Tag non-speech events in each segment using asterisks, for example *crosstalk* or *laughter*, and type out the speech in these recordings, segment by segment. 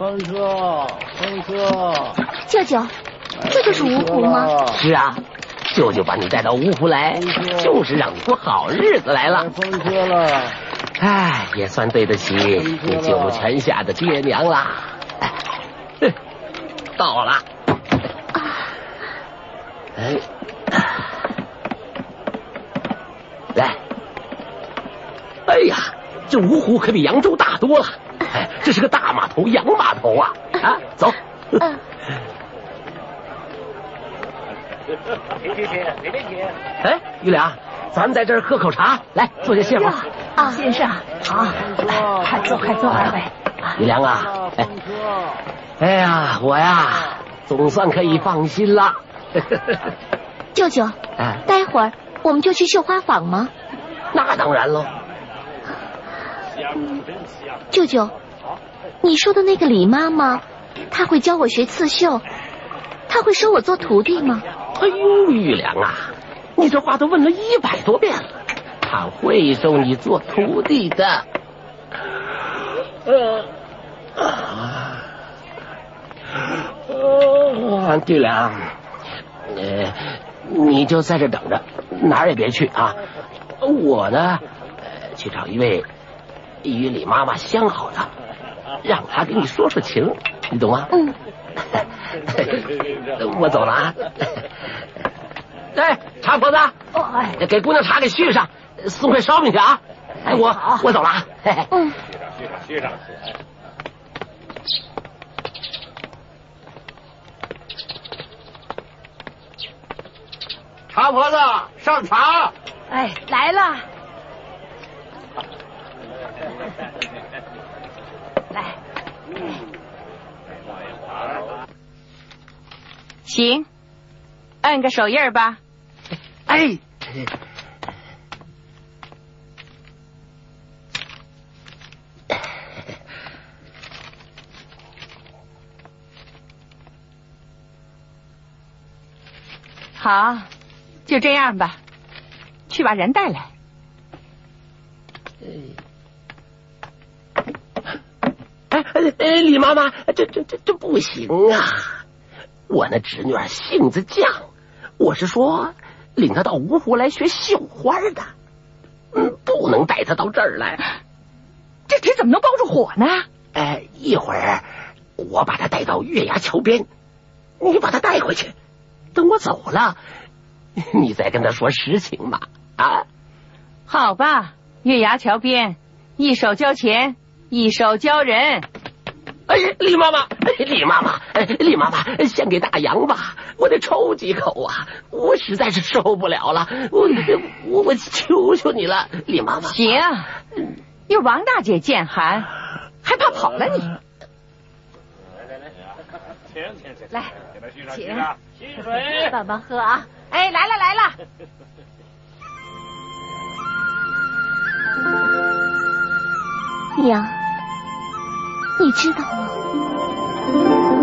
方哥，方哥，舅舅，这就是芜湖吗？是啊，舅舅把你带到芜湖来，就是让你过好日子来了。方哥了，哎，也算对得起你九泉下的爹娘啦。哎，到了。哎，来，哎呀，这芜湖可比扬州大多了。哎，这是个大码头，洋码头啊！啊，走。嗯。*laughs* 停停停，哪边停？哎，玉良，咱们在这儿喝口茶，来坐下歇会儿。啊，先生，好，来，快坐，快坐，二位。玉良啊，哎，哎呀，我呀，总算可以放心了。*laughs* 舅舅，待会儿我们就去绣花坊吗？那当然喽。舅舅，你说的那个李妈妈，她会教我学刺绣，她会收我做徒弟吗？哎呦，玉良啊，你这话都问了一百多遍了，她会收你做徒弟的。呃啊，哦，玉良，呃，你就在这等着，哪儿也别去啊。我呢，呃去找一位。与李妈妈相好的，让他给你说说情，你懂吗？嗯。*laughs* 我走了啊。*laughs* 哎，茶婆子，给姑娘茶给续上，送块烧饼去啊。哎，我我走了啊。嗯。续上续上，续上。茶婆子上茶。哎，来了。来，行，按个手印吧。哎，好，就这样吧。去把人带来。哎，李妈妈，这这这这不行啊！我那侄女儿性子犟，我是说领她到芜湖来学绣花的，嗯，不能带她到这儿来。这纸怎么能包住火呢？哎，一会儿我把她带到月牙桥边，你把她带回去，等我走了，你再跟她说实情嘛。啊，好吧，月牙桥边，一手交钱，一手交人。哎，李妈妈，李妈妈，李妈妈，先给大洋吧，我得抽几口啊！我实在是受不了了，我我我求求你了，李妈妈。行，有王大姐见寒，还怕跑了你？来来来，请请请，来，请，汽水，慢慢喝啊！哎，来了来了。娘。你知道吗？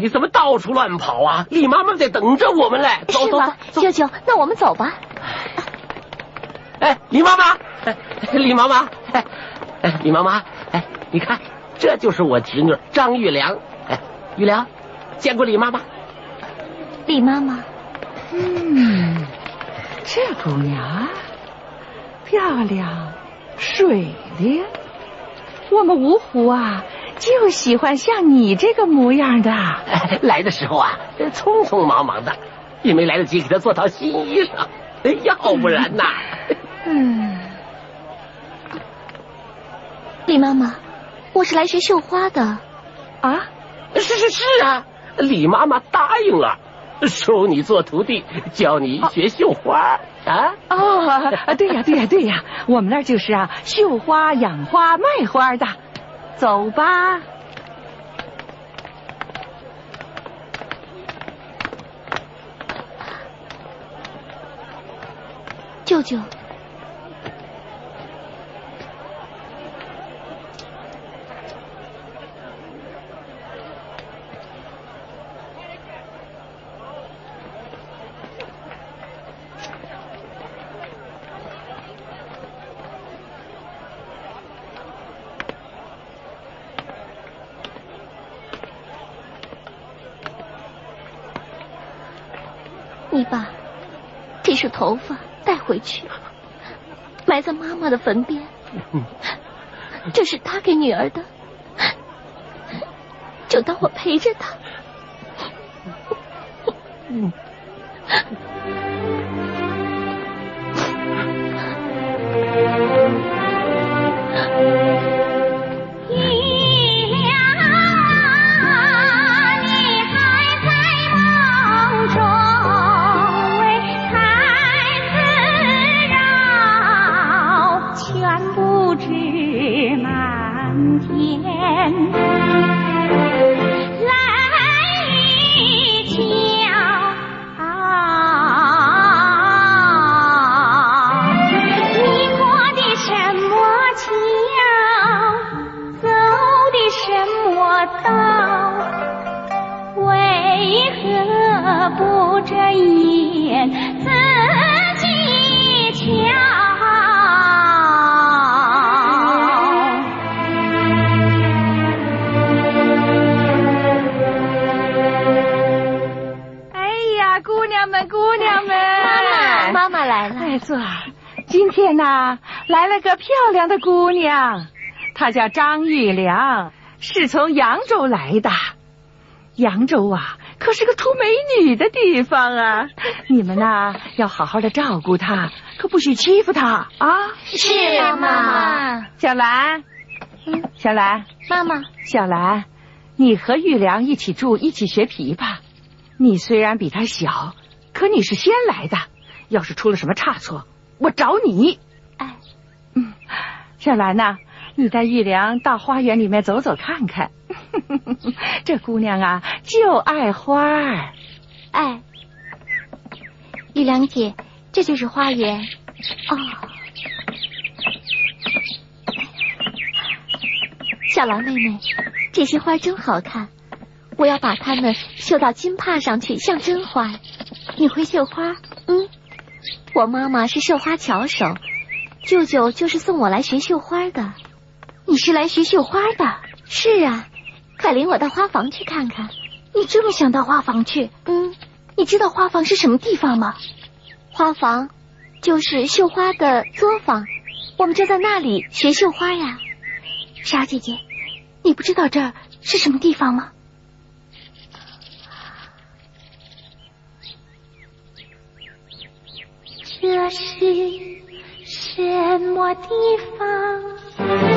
你怎么到处乱跑啊？李妈妈在等着我们嘞！走走，舅舅？那我们走吧。哎，李妈妈，哎李妈妈，哎，李妈妈，哎，你看，这就是我侄女张玉良。哎，玉良，见过李妈妈。李妈妈，嗯，这姑娘漂亮、水灵，我们芜湖啊。就喜欢像你这个模样的。*laughs* 来的时候啊，匆匆忙忙的，也没来得及给他做套新衣裳。*laughs* 要不然呐，嗯，李妈妈，我是来学绣花的。啊，是是是啊，李妈妈答应了，收你做徒弟，教你学绣花啊。哦，对呀对呀对呀，我们那儿就是啊，绣花、养花、卖花的。走吧，舅舅。你把这束头发带回去，埋在妈妈的坟边。*laughs* 这是他给女儿的，就当我陪着他。来了个漂亮的姑娘，她叫张玉良，是从扬州来的。扬州啊，可是个出美女的地方啊！你们呐，要好好的照顾她，可不许欺负她啊！是妈妈。小兰，嗯小兰，妈妈，小兰，你和玉良一起住，一起学琵琶。你虽然比她小，可你是先来的。要是出了什么差错，我找你。哎嗯，小兰呐，你带玉良到花园里面走走看看。*laughs* 这姑娘啊，就爱花儿。哎，玉良姐，这就是花园。哦，小兰妹妹，这些花真好看，我要把它们绣到金帕上去，像真花。你会绣花？嗯，我妈妈是绣花巧手，舅舅就是送我来学绣花的。你是来学绣花的？是啊，快领我到花房去看看。你这么想到花房去？嗯，你知道花房是什么地方吗？花房就是绣花的作坊，我们就在那里学绣花呀。傻姐姐，你不知道这儿是什么地方吗？这是什么地方？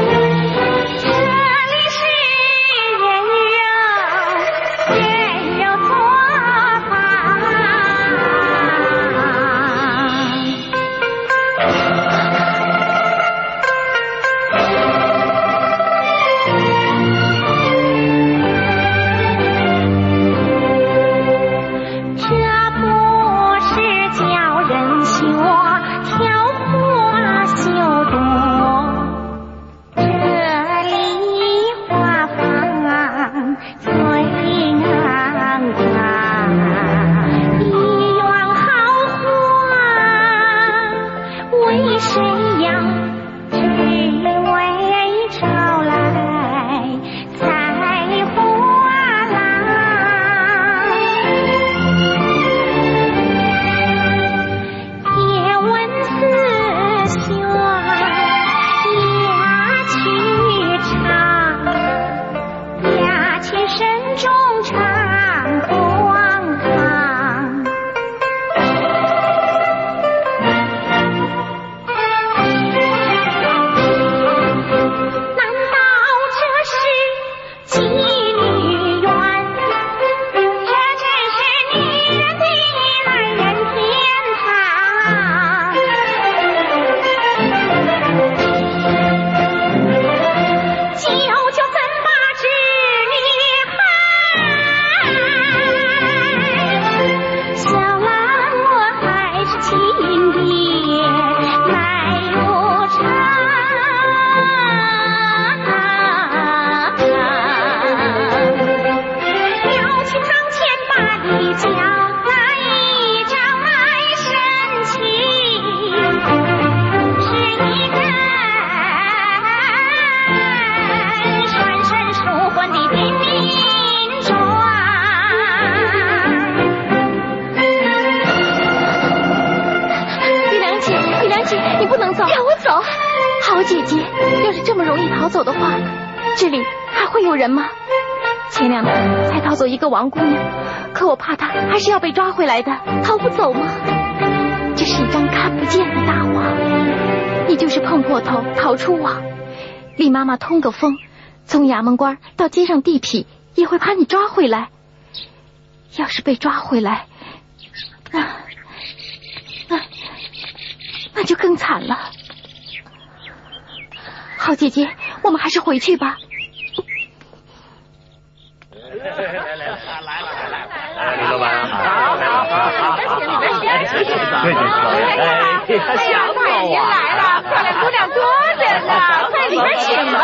我姐姐要是这么容易逃走的话，这里还会有人吗？前两天才逃走一个王姑娘，可我怕她还是要被抓回来的，逃不走吗？这是一张看不见的大网，你就是碰破头逃出网，李妈妈通个风，从衙门官到街上地痞也会把你抓回来。要是被抓回来，那那那就更惨了。好姐姐，我们还是回去吧。哎，想太爷来了，漂亮姑娘多着呢，快里边请吧。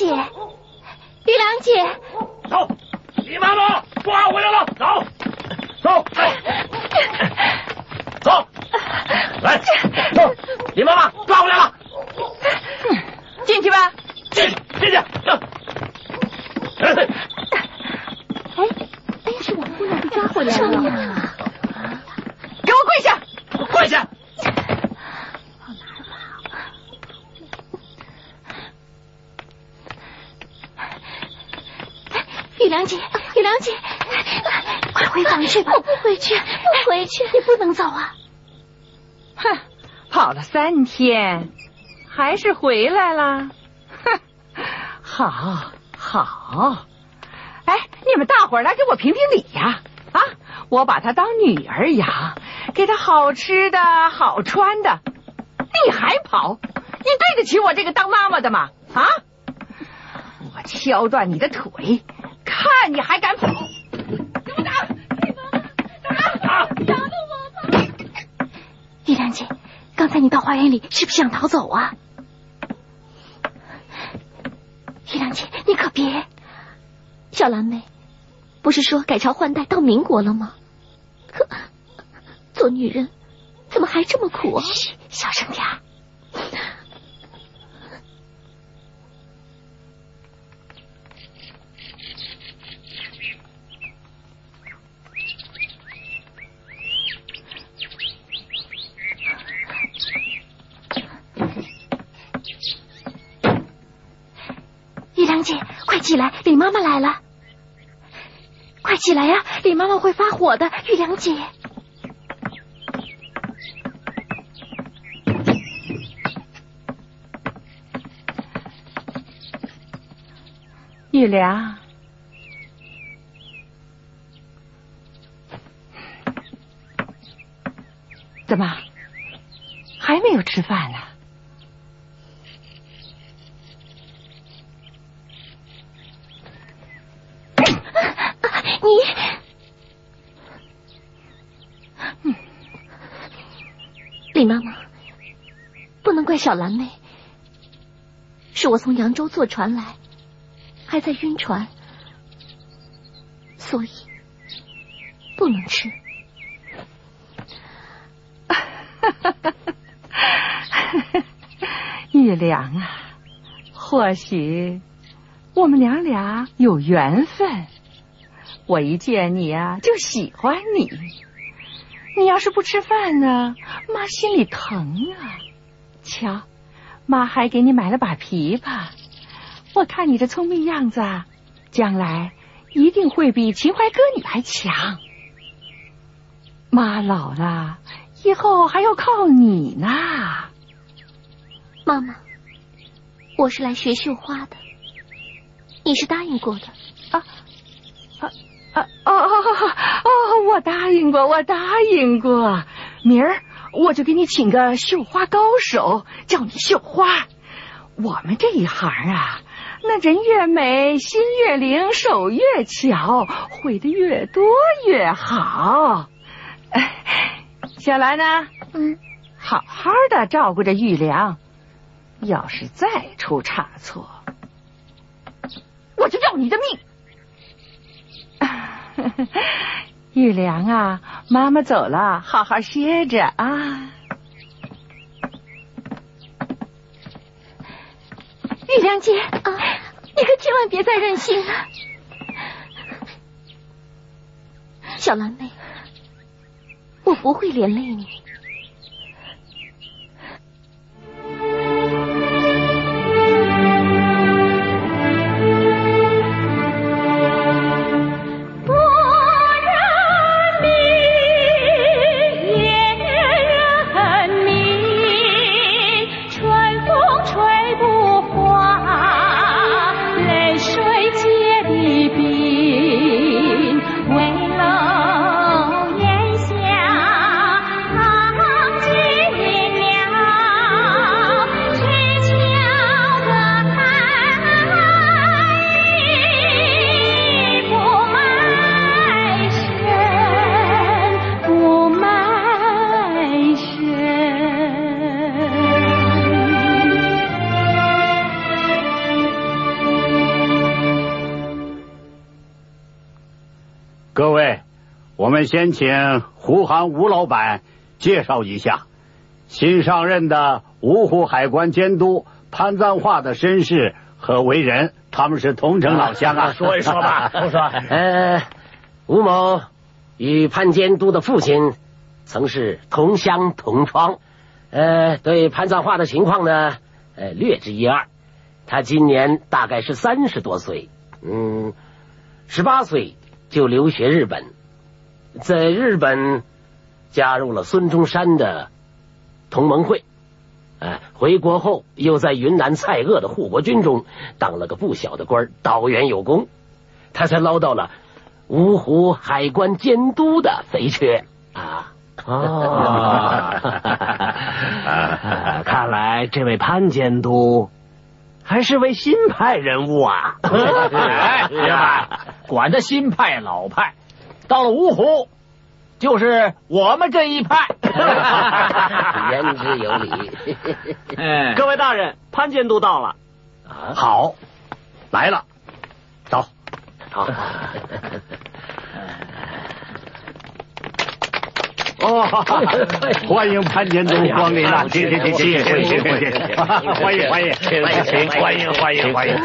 姐玉良姐走啊！哼，跑了三天，还是回来了，哼，好，好，哎，你们大伙儿来给我评评理呀！啊，我把她当女儿养，给她好吃的好穿的，你还跑？你对得起我这个当妈妈的吗？啊！我敲断你的腿，看你还敢跑！刚才你到花园里是不是想逃走啊？月亮姐，你可别！小蓝莓，不是说改朝换代到民国了吗？可做女人怎么还这么苦啊？嘘，小声点。起来，李妈妈来了！快起来呀，李妈妈会发火的。玉良姐，玉良，怎么还没有吃饭呢妈妈，不能怪小蓝妹，是我从扬州坐船来，还在晕船，所以不能吃。*laughs* 玉良啊，或许我们娘俩有缘分，我一见你啊就喜欢你。你要是不吃饭呢，妈心里疼啊！瞧，妈还给你买了把琵琶，我看你这聪明样子，将来一定会比秦淮歌女还强。妈老了，以后还要靠你呢。妈妈，我是来学绣花的，你是答应过的啊。啊哦哦哦！我答应过，我答应过，明儿我就给你请个绣花高手，教你绣花。我们这一行啊，那人越美，心越灵，手越巧，会的越多越好。哎小兰呢？嗯，好好的照顾着玉良，要是再出差错，我就要你的命。玉良啊，妈妈走了，好好歇着啊。玉良姐啊，你可千万别再任性了。小兰妹，我不会连累你。先请胡航吴老板介绍一下新上任的芜湖海关监督潘赞化的身世和为人。他们是同城老乡啊，*laughs* 说一说吧，*laughs* 说说。呃，吴某与潘监督的父亲曾是同乡同窗，呃，对潘赞化的情况呢，呃，略知一二。他今年大概是三十多岁，嗯，十八岁。就留学日本，在日本加入了孙中山的同盟会，哎，回国后又在云南蔡锷的护国军中当了个不小的官，导员有功，他才捞到了芜湖海关监督的肥缺啊！哦，*laughs* 看来这位潘监督。还是位新派人物啊！*laughs* 哎，呀，*laughs* 管他新派老派，到了芜湖，就是我们这一派。*laughs* 言之有理。*laughs* 哎，各位大人，潘监督到了。好，来了，走。好。*laughs* 哦，欢迎潘监督光临啊！谢谢谢谢谢谢谢谢，欢迎欢迎欢迎欢迎欢迎！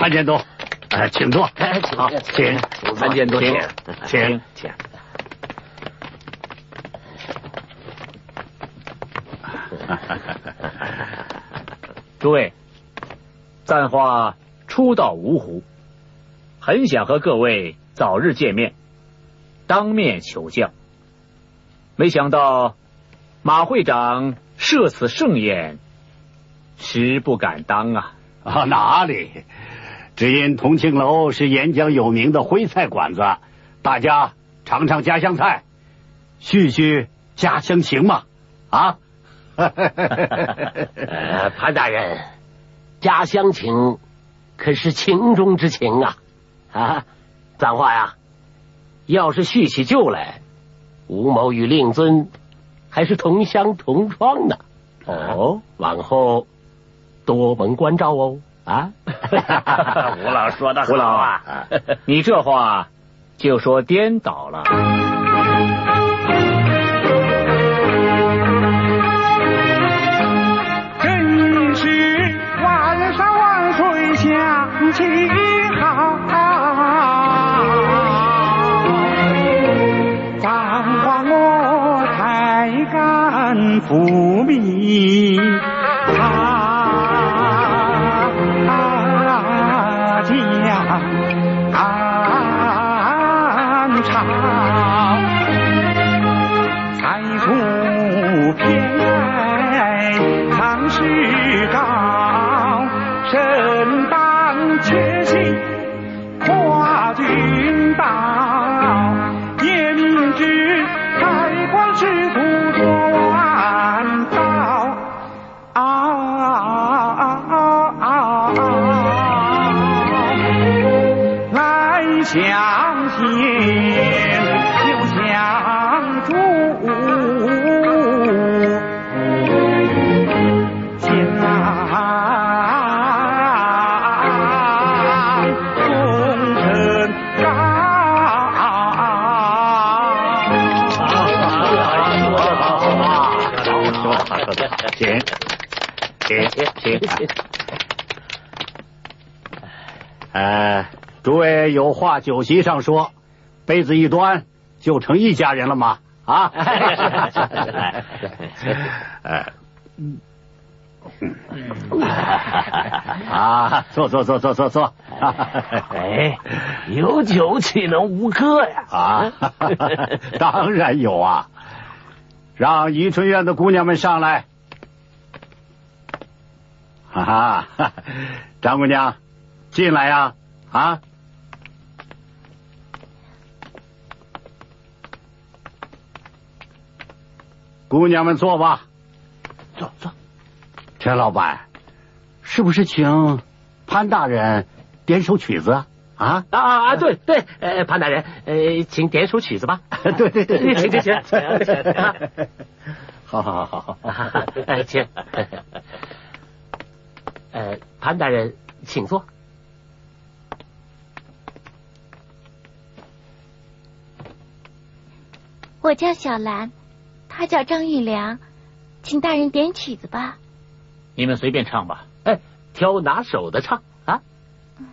潘监督，哎，请坐，好，请潘监督，请请请。*laughs* 诸位，赞化初到芜湖，很想和各位早日见面，当面求教。没想到马会长设此盛宴，实不敢当啊！啊，哪里？只因同庆楼是沿江有名的徽菜馆子，大家尝尝家乡菜，叙叙家乡情嘛！啊！*laughs* 呃，潘大人，家乡情可是情中之情啊！啊，脏话呀，要是叙起旧来，吴某与令尊还是同乡同窗呢。哦，往后多蒙关照哦。啊，*laughs* 吴老说的，*laughs* 吴老啊，你这话就说颠倒了。话酒席上说，杯子一端就成一家人了吗？啊？呃 *laughs* *laughs* 啊，坐坐坐坐坐坐。哎，有酒岂能无歌呀？*laughs* 啊，当然有啊！让宜春院的姑娘们上来。哈哈，张姑娘，进来呀！啊，姑娘们坐吧。坐坐。陈老板，是不是请潘大人点首曲子啊？啊啊啊！对对，呃，潘大人，呃，请点首曲子吧。对 *laughs* 对对，请请请，请。*laughs* 好好好好好，*laughs* 哎，请。呃，潘大人，请坐。我叫小兰，他叫张玉良，请大人点曲子吧。你们随便唱吧。哎，挑拿手的唱啊。嗯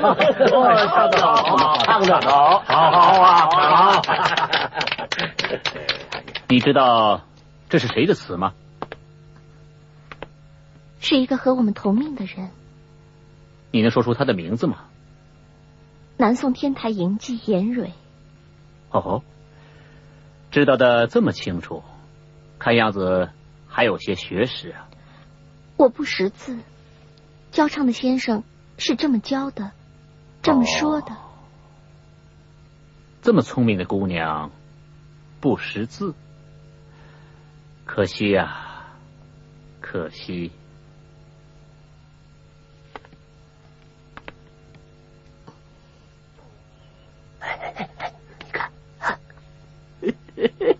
唱得好，唱得好，好好啊，好。你知道这是谁的词吗？是一个和我们同命的人，你能说出他的名字吗？南宋天台营妓严蕊。哦，知道的这么清楚，看样子还有些学识啊。我不识字，教唱的先生是这么教的，这么说的。这么聪明的姑娘，不识字，可惜呀、可惜。马车铃儿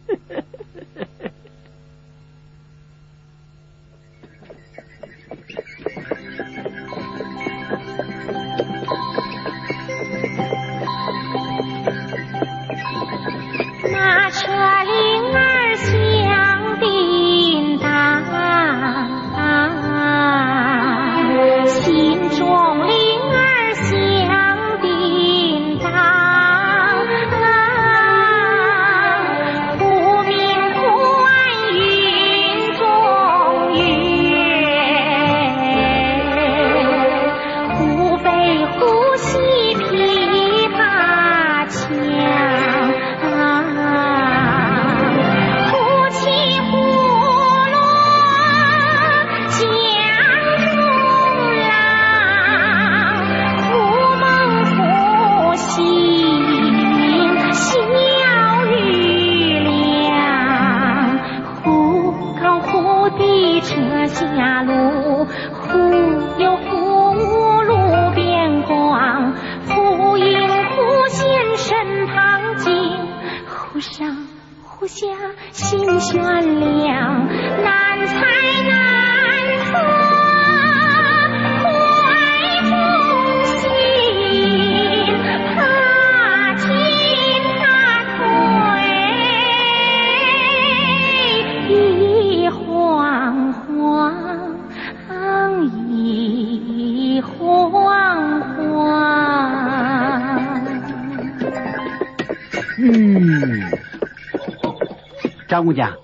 张姑娘，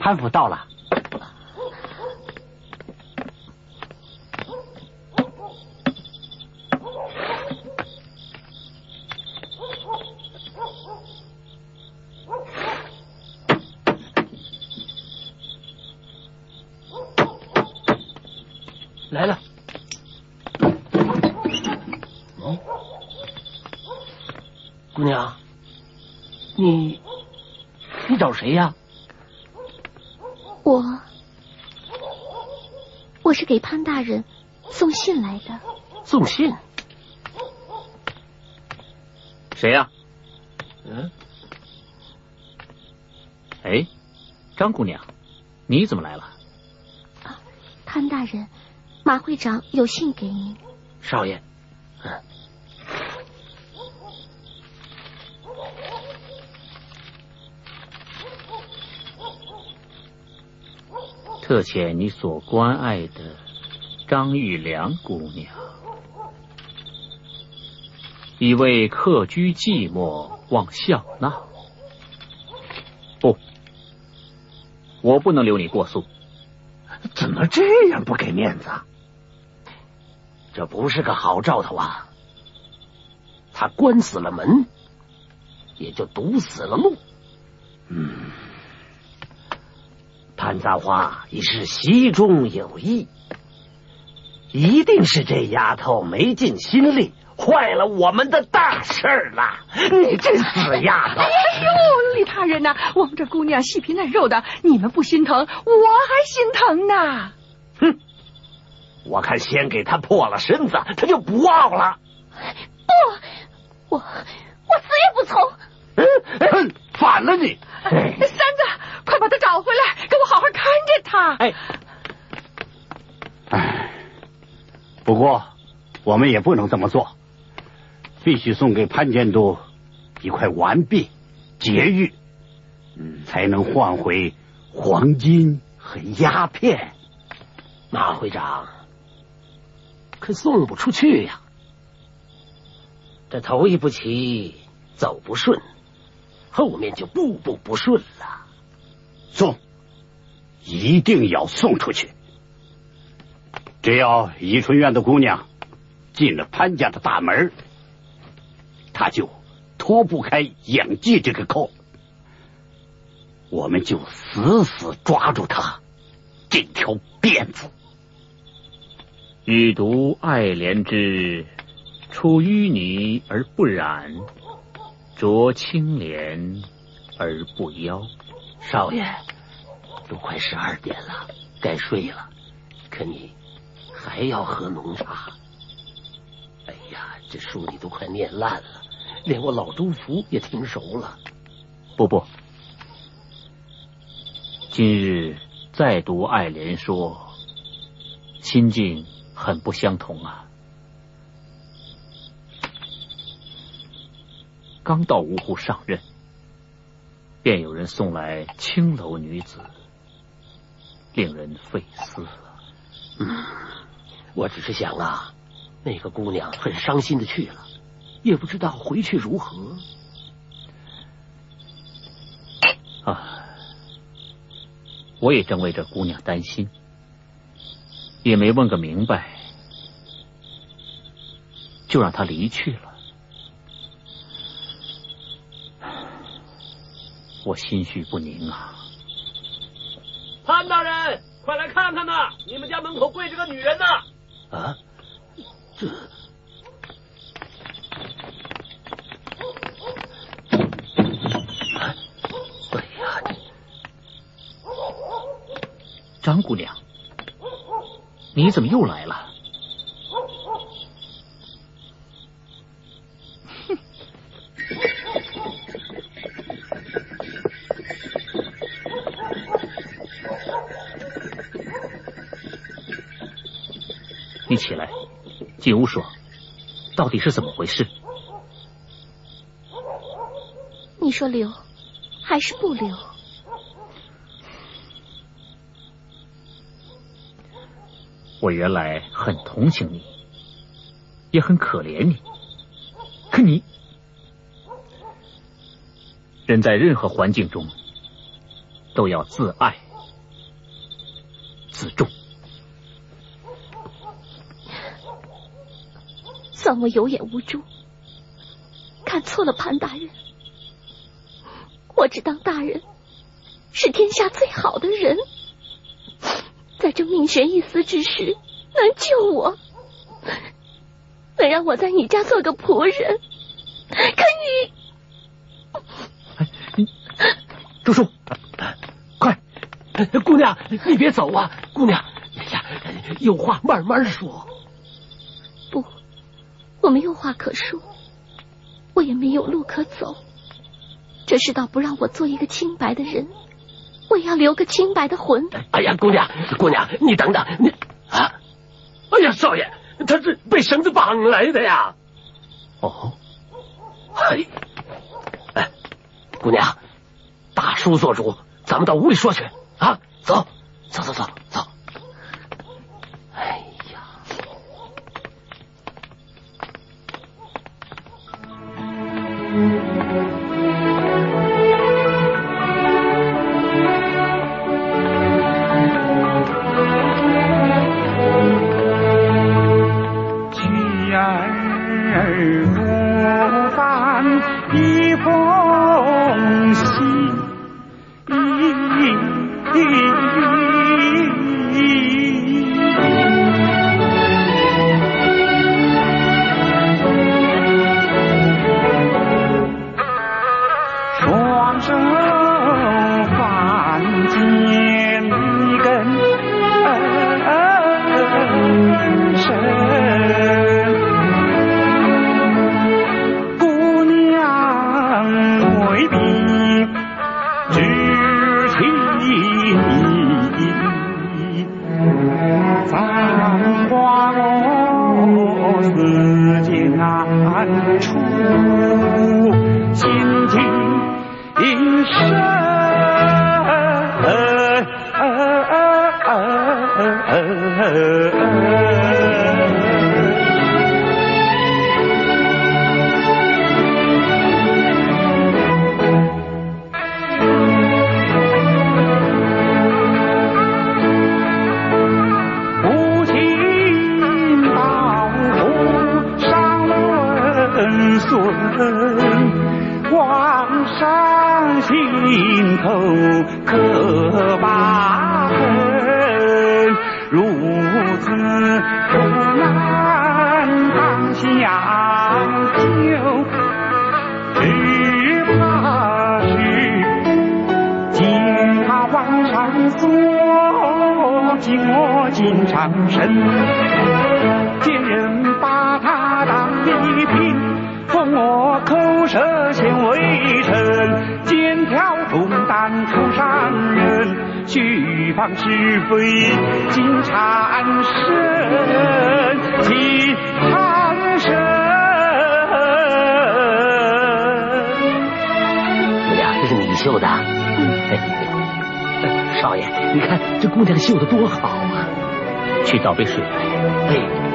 潘府到了。来了。嗯，姑娘，你你找谁呀？我我是给潘大人送信来的。送信？谁呀、嗯，哎，张姑娘，你怎么来了？潘大人，马会长有信给您。少爷。特遣你所关爱的张玉良姑娘，以为客居寂寞望笑纳。不，我不能留你过宿。怎么这样不给面子？这不是个好兆头啊！他关死了门，也就堵死了路。嗯，潘簪花已是习中有意，一定是这丫头没尽心力，坏了我们的大事儿了。你这死丫头！哎呦，李大人呐、我们这姑娘细皮嫩肉的，你们不心疼，我还心疼呢。哼，我看先给她破了身子，她就不傲了。不，我我死也不从。嗯，反了你！哎三子，快把他找回来，给我好好看着他。哎，哎，不过我们也不能这么做，必须送给潘监督一块完璧劫玉，嗯，才能换回黄金和鸦片。马会长，可送不出去呀、这头一步棋走不顺，后面就步步不顺了。送，一定要送出去。只要宜春院的姑娘进了潘家的大门，她就脱不开养继这个扣，我们就死死抓住她这条辫子。予独爱莲之，出淤泥而不染，濯清涟而不妖。少爷，都快十二点了，该睡了。可你还要喝浓茶？哎呀，这书你都快念烂了，连我老朱福也听熟了。不不，今日再读爱莲说，心境很不相同啊。刚到芜湖上任，便有人送来青楼女子，令人费思啊。嗯，我只是想啊，那个姑娘很伤心的去了，也不知道回去如何。啊，我也正为这姑娘担心，也没问个明白，就让她离去了。我心绪不宁啊！潘大人，快来看看呐！你们家门口跪着个女人呢！啊，这哎呀，张姑娘，你怎么又来了？金乌说：“到底是怎么回事？”你说留还是不留？我原来很同情你，也很可怜你，可你，人在任何环境中都要自爱、自重。算我有眼无珠，看错了潘大人。我只当大人是天下最好的人。在这命悬一丝之时，能救我，能让我在你家做个仆人。可你，哎，周叔，快，姑娘，你别走啊！姑娘，哎呀，有话慢慢说。不，我没有话可说，我也没有路可走。这世道不让我做一个清白的人。我要留个清白的魂。哎呀，姑娘，姑娘，你等等，你啊！哎呀，少爷，他是被绳子绑来的呀。哦，嘿，哎，姑娘，大叔做主，咱们到屋里说去啊！走，走，走，走，走。心头可把恨，如此难当下救，只怕是惊他往上锁，紧我紧长身，见人把他当一品，封我口舌。重担出山人去放是非金缠身金缠身姑娘这是你绣的嗯。少爷你看这姑娘绣的多好啊。去倒杯水来。哎。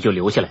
就留下来。